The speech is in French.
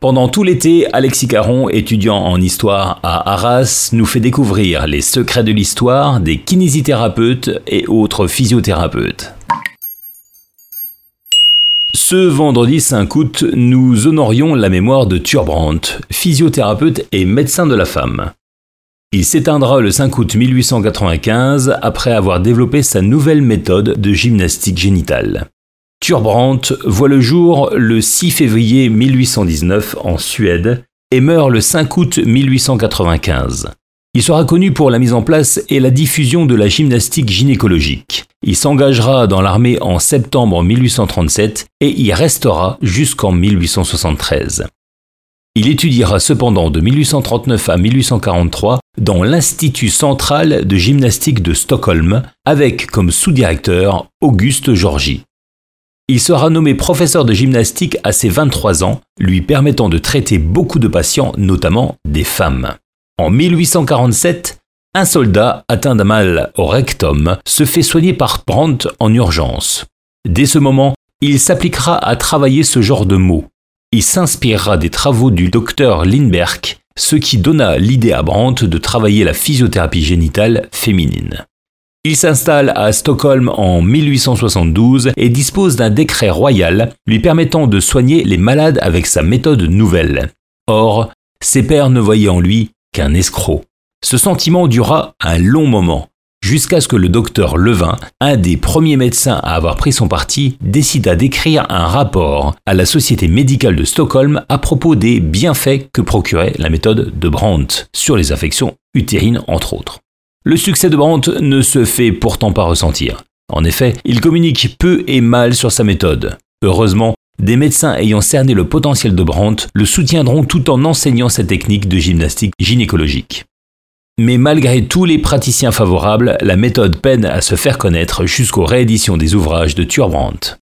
Pendant tout l'été, Alexis Caron, étudiant en histoire à Arras, nous fait découvrir les secrets de l'histoire des kinésithérapeutes et autres physiothérapeutes. Ce vendredi 5 août, nous honorions la mémoire de Turbrandt, physiothérapeute et médecin de la femme. Il s'éteindra le 5 août 1895 après avoir développé sa nouvelle méthode de gymnastique génitale. Turbrandt voit le jour le 6 février 1819 en Suède et meurt le 5 août 1895. Il sera connu pour la mise en place et la diffusion de la gymnastique gynécologique. Il s'engagera dans l'armée en septembre 1837 et y restera jusqu'en 1873. Il étudiera cependant de 1839 à 1843 dans l'Institut central de gymnastique de Stockholm avec comme sous-directeur Auguste Georgi. Il sera nommé professeur de gymnastique à ses 23 ans, lui permettant de traiter beaucoup de patients, notamment des femmes. En 1847, un soldat atteint d'un mal au rectum se fait soigner par Brandt en urgence. Dès ce moment, il s'appliquera à travailler ce genre de mots. Il s'inspirera des travaux du docteur Lindbergh, ce qui donna l'idée à Brandt de travailler la physiothérapie génitale féminine. Il s'installe à Stockholm en 1872 et dispose d'un décret royal lui permettant de soigner les malades avec sa méthode nouvelle. Or, ses pairs ne voyaient en lui qu'un escroc. Ce sentiment dura un long moment, jusqu'à ce que le docteur Levin, un des premiers médecins à avoir pris son parti, décida d'écrire un rapport à la Société médicale de Stockholm à propos des bienfaits que procurait la méthode de Brandt sur les affections utérines entre autres. Le succès de Brandt ne se fait pourtant pas ressentir. En effet, il communique peu et mal sur sa méthode. Heureusement, des médecins ayant cerné le potentiel de Brandt le soutiendront tout en enseignant sa technique de gymnastique gynécologique. Mais malgré tous les praticiens favorables, la méthode peine à se faire connaître jusqu'aux rééditions des ouvrages de Turbrandt.